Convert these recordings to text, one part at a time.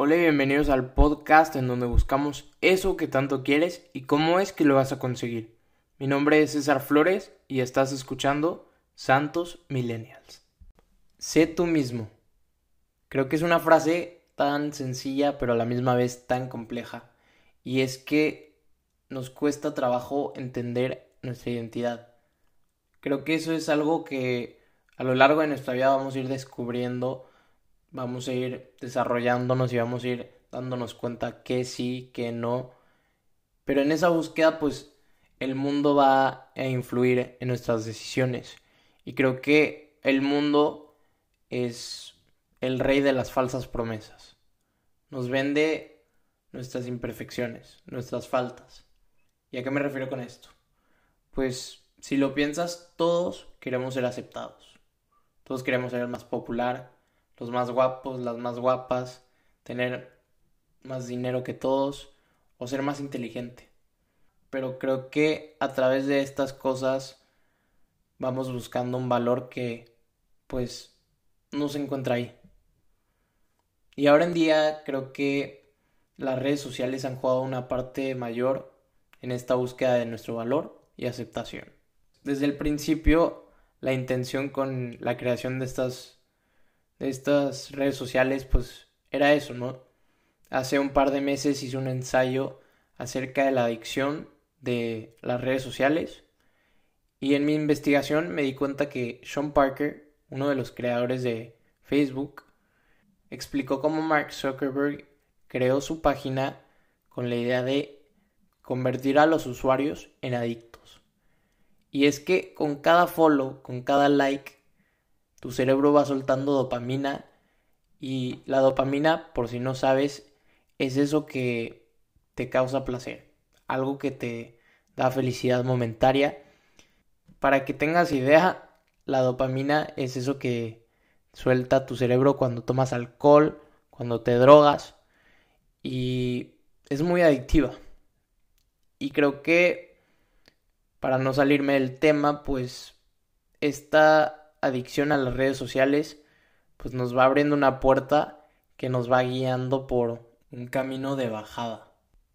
Hola y bienvenidos al podcast en donde buscamos eso que tanto quieres y cómo es que lo vas a conseguir. Mi nombre es César Flores y estás escuchando Santos Millennials. Sé tú mismo. Creo que es una frase tan sencilla pero a la misma vez tan compleja. Y es que nos cuesta trabajo entender nuestra identidad. Creo que eso es algo que a lo largo de nuestra vida vamos a ir descubriendo vamos a ir desarrollándonos y vamos a ir dándonos cuenta que sí, que no. Pero en esa búsqueda, pues el mundo va a influir en nuestras decisiones. Y creo que el mundo es el rey de las falsas promesas. Nos vende nuestras imperfecciones, nuestras faltas. ¿Y a qué me refiero con esto? Pues si lo piensas, todos queremos ser aceptados. Todos queremos ser más popular, los más guapos, las más guapas, tener más dinero que todos o ser más inteligente. Pero creo que a través de estas cosas vamos buscando un valor que pues no se encuentra ahí. Y ahora en día creo que las redes sociales han jugado una parte mayor en esta búsqueda de nuestro valor y aceptación. Desde el principio, la intención con la creación de estas de estas redes sociales, pues era eso, ¿no? Hace un par de meses hice un ensayo acerca de la adicción de las redes sociales y en mi investigación me di cuenta que Sean Parker, uno de los creadores de Facebook, explicó cómo Mark Zuckerberg creó su página con la idea de convertir a los usuarios en adictos. Y es que con cada follow, con cada like, tu cerebro va soltando dopamina y la dopamina, por si no sabes, es eso que te causa placer, algo que te da felicidad momentaria. Para que tengas idea, la dopamina es eso que suelta tu cerebro cuando tomas alcohol, cuando te drogas y es muy adictiva. Y creo que para no salirme del tema, pues esta adicción a las redes sociales, pues nos va abriendo una puerta que nos va guiando por un camino de bajada.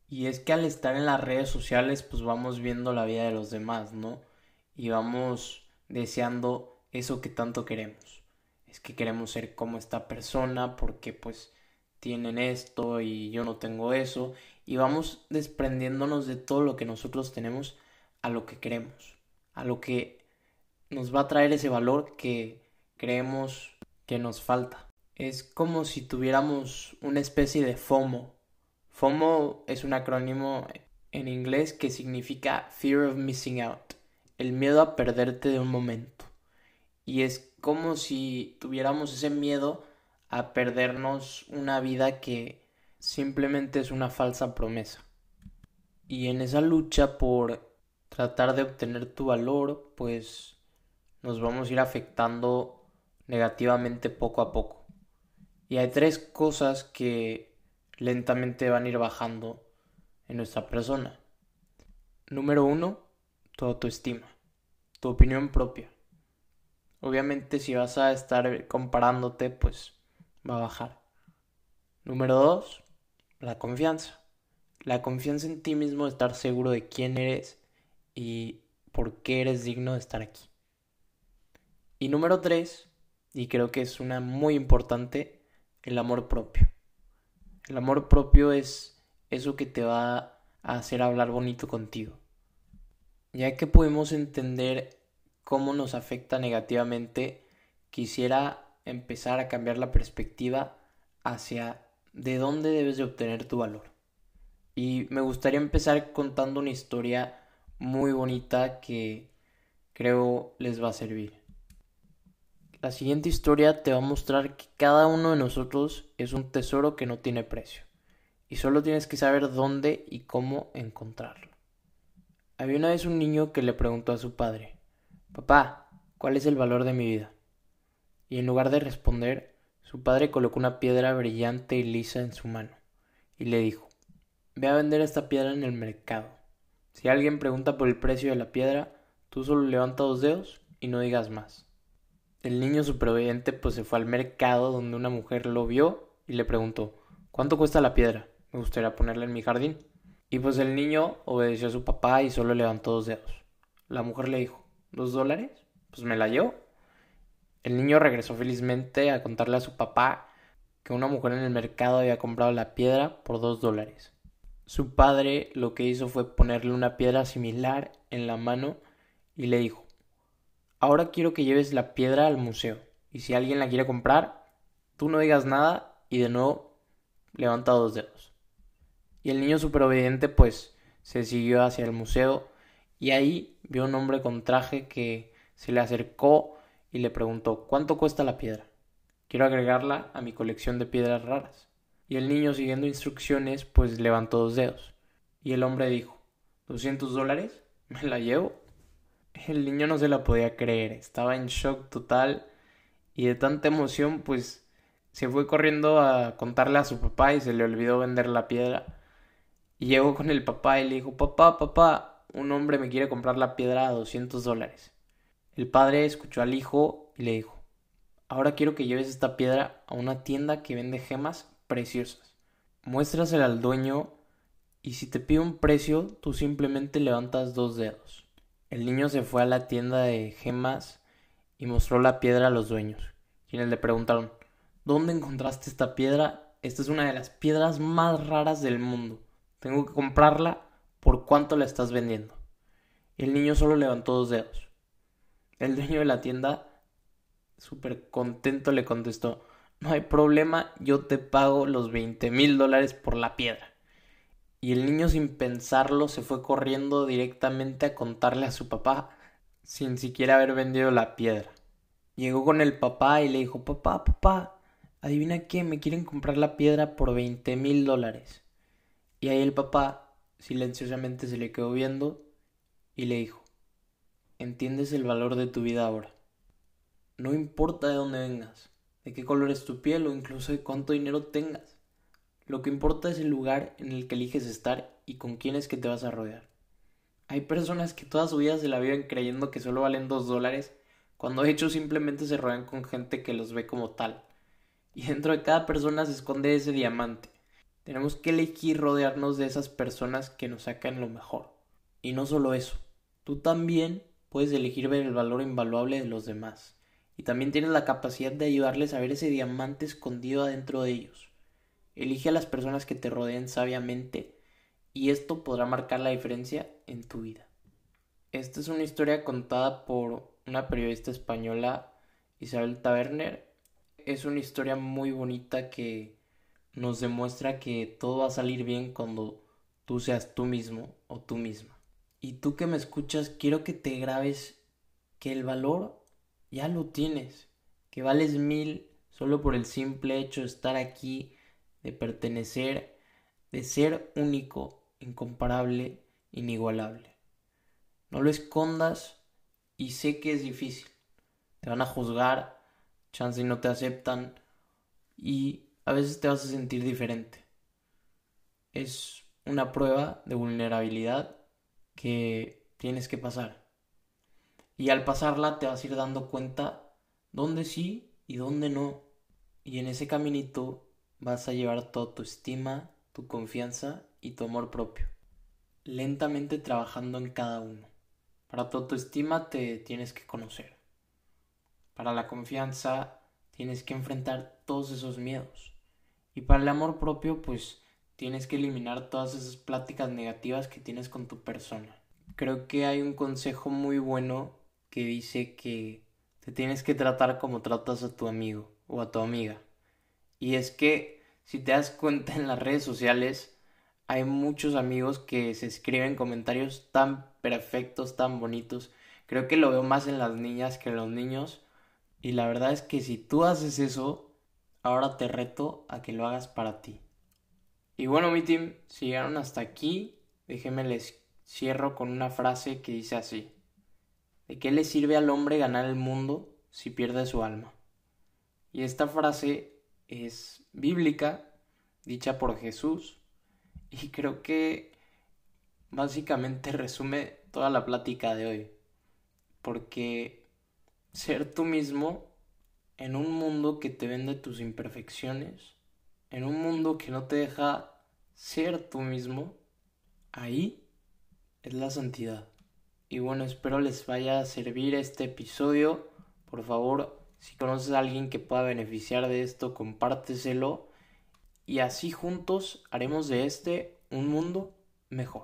Y es que al estar en las redes sociales, pues vamos viendo la vida de los demás, ¿no? Y vamos deseando eso que tanto queremos. Es que queremos ser como esta persona porque pues tienen esto y yo no tengo eso. Y vamos desprendiéndonos de todo lo que nosotros tenemos a lo que queremos, a lo que nos va a traer ese valor que creemos que nos falta. Es como si tuviéramos una especie de FOMO. FOMO es un acrónimo en inglés que significa Fear of Missing Out, el miedo a perderte de un momento. Y es como si tuviéramos ese miedo a perdernos una vida que simplemente es una falsa promesa. Y en esa lucha por tratar de obtener tu valor, pues nos vamos a ir afectando negativamente poco a poco. Y hay tres cosas que lentamente van a ir bajando en nuestra persona. Número uno, tu autoestima, tu opinión propia. Obviamente si vas a estar comparándote, pues va a bajar. Número dos, la confianza. La confianza en ti mismo, estar seguro de quién eres y por qué eres digno de estar aquí. Y número tres, y creo que es una muy importante, el amor propio. El amor propio es eso que te va a hacer hablar bonito contigo. Ya que podemos entender cómo nos afecta negativamente, quisiera empezar a cambiar la perspectiva hacia de dónde debes de obtener tu valor. Y me gustaría empezar contando una historia muy bonita que creo les va a servir. La siguiente historia te va a mostrar que cada uno de nosotros es un tesoro que no tiene precio y solo tienes que saber dónde y cómo encontrarlo. Había una vez un niño que le preguntó a su padre, Papá, ¿cuál es el valor de mi vida? Y en lugar de responder, su padre colocó una piedra brillante y lisa en su mano y le dijo, Ve a vender esta piedra en el mercado. Si alguien pregunta por el precio de la piedra, tú solo levanta dos dedos y no digas más. El niño superviviente pues se fue al mercado donde una mujer lo vio y le preguntó ¿cuánto cuesta la piedra? Me gustaría ponerla en mi jardín. Y pues el niño obedeció a su papá y solo levantó dos dedos. La mujer le dijo, ¿dos dólares? Pues me la llevo. El niño regresó felizmente a contarle a su papá que una mujer en el mercado había comprado la piedra por dos dólares. Su padre lo que hizo fue ponerle una piedra similar en la mano y le dijo, ahora quiero que lleves la piedra al museo y si alguien la quiere comprar, tú no digas nada y de nuevo levanta dos dedos. Y el niño super obediente pues se siguió hacia el museo y ahí vio un hombre con traje que se le acercó y le preguntó ¿cuánto cuesta la piedra? Quiero agregarla a mi colección de piedras raras. Y el niño, siguiendo instrucciones, pues levantó dos dedos. Y el hombre dijo, ¿200 dólares? ¿Me la llevo? El niño no se la podía creer, estaba en shock total y de tanta emoción, pues se fue corriendo a contarle a su papá y se le olvidó vender la piedra. Y llegó con el papá y le dijo, papá, papá, un hombre me quiere comprar la piedra a 200 dólares. El padre escuchó al hijo y le dijo, Ahora quiero que lleves esta piedra a una tienda que vende gemas preciosas. Muéstrasela al dueño y si te pide un precio, tú simplemente levantas dos dedos. El niño se fue a la tienda de gemas y mostró la piedra a los dueños, quienes le preguntaron ¿Dónde encontraste esta piedra? Esta es una de las piedras más raras del mundo. Tengo que comprarla. ¿Por cuánto la estás vendiendo? El niño solo levantó dos dedos. El dueño de la tienda súper contento le contestó, no hay problema, yo te pago los 20 mil dólares por la piedra. Y el niño sin pensarlo se fue corriendo directamente a contarle a su papá sin siquiera haber vendido la piedra. Llegó con el papá y le dijo, papá, papá, adivina qué, me quieren comprar la piedra por 20 mil dólares. Y ahí el papá silenciosamente se le quedó viendo y le dijo, ¿entiendes el valor de tu vida ahora? No importa de dónde vengas, de qué color es tu piel o incluso de cuánto dinero tengas. Lo que importa es el lugar en el que eliges estar y con quién es que te vas a rodear. Hay personas que toda su vida se la viven creyendo que solo valen dos dólares, cuando de hecho simplemente se rodean con gente que los ve como tal. Y dentro de cada persona se esconde ese diamante. Tenemos que elegir rodearnos de esas personas que nos sacan lo mejor. Y no solo eso, tú también puedes elegir ver el valor invaluable de los demás y también tienes la capacidad de ayudarles a ver ese diamante escondido adentro de ellos. Elige a las personas que te rodeen sabiamente y esto podrá marcar la diferencia en tu vida. Esta es una historia contada por una periodista española, Isabel Taberner. Es una historia muy bonita que nos demuestra que todo va a salir bien cuando tú seas tú mismo o tú misma. Y tú que me escuchas, quiero que te grabes que el valor ya lo tienes, que vales mil solo por el simple hecho de estar aquí, de pertenecer, de ser único, incomparable, inigualable. No lo escondas y sé que es difícil. Te van a juzgar, chance y no te aceptan y a veces te vas a sentir diferente. Es una prueba de vulnerabilidad que tienes que pasar. Y al pasarla te vas a ir dando cuenta dónde sí y dónde no. Y en ese caminito vas a llevar toda tu estima, tu confianza y tu amor propio. Lentamente trabajando en cada uno. Para tu autoestima te tienes que conocer. Para la confianza tienes que enfrentar todos esos miedos. Y para el amor propio pues tienes que eliminar todas esas pláticas negativas que tienes con tu persona. Creo que hay un consejo muy bueno que dice que te tienes que tratar como tratas a tu amigo o a tu amiga. Y es que si te das cuenta en las redes sociales hay muchos amigos que se escriben comentarios tan perfectos, tan bonitos. Creo que lo veo más en las niñas que en los niños. Y la verdad es que si tú haces eso, ahora te reto a que lo hagas para ti. Y bueno, mi team, si llegaron hasta aquí, déjenme les cierro con una frase que dice así. ¿De qué le sirve al hombre ganar el mundo si pierde su alma? Y esta frase es bíblica, dicha por Jesús, y creo que básicamente resume toda la plática de hoy. Porque ser tú mismo en un mundo que te vende tus imperfecciones, en un mundo que no te deja ser tú mismo, ahí es la santidad. Y bueno, espero les vaya a servir este episodio. Por favor, si conoces a alguien que pueda beneficiar de esto, compárteselo. Y así juntos haremos de este un mundo mejor.